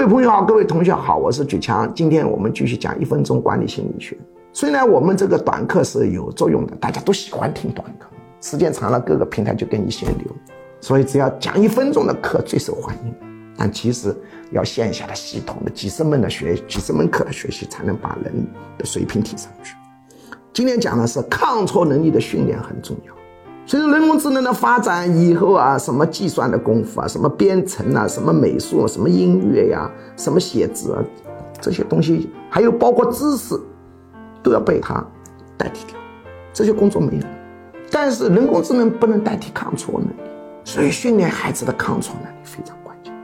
各位朋友好，各位同学好，我是举强。今天我们继续讲一分钟管理心理学。虽然我们这个短课是有作用的，大家都喜欢听短课，时间长了各个平台就给你限流，所以只要讲一分钟的课最受欢迎。但其实要线下的系统的几十门的学几十门课的学习，才能把人的水平提上去。今天讲的是抗挫能力的训练很重要。随着人工智能的发展以后啊，什么计算的功夫啊，什么编程啊，什么美术，什么音乐呀，什么写字啊，这些东西，还有包括知识，都要被它代替掉，这些工作没有。但是人工智能不能代替抗挫能力，所以训练孩子的抗挫能力非常关键。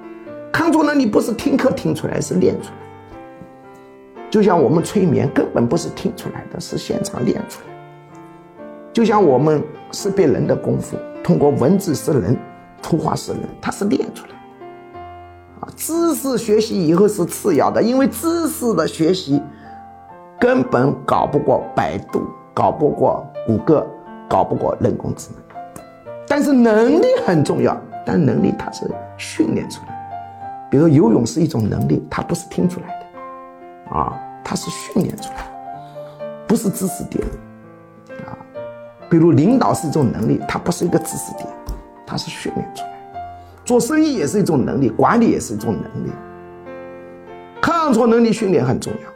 抗挫能力不是听课听出来，是练出来。就像我们催眠，根本不是听出来的，是现场练出来。就像我们识别人的功夫，通过文字识人，图画识人，它是练出来的。啊，知识学习以后是次要的，因为知识的学习根本搞不过百度，搞不过谷歌，搞不过人工智能。但是能力很重要，但能力它是训练出来。比如游泳是一种能力，它不是听出来的，啊，它是训练出来的，不是知识点。比如领导是一种能力，它不是一个知识点，它是训练出来。做生意也是一种能力，管理也是一种能力。抗挫能力训练很重要。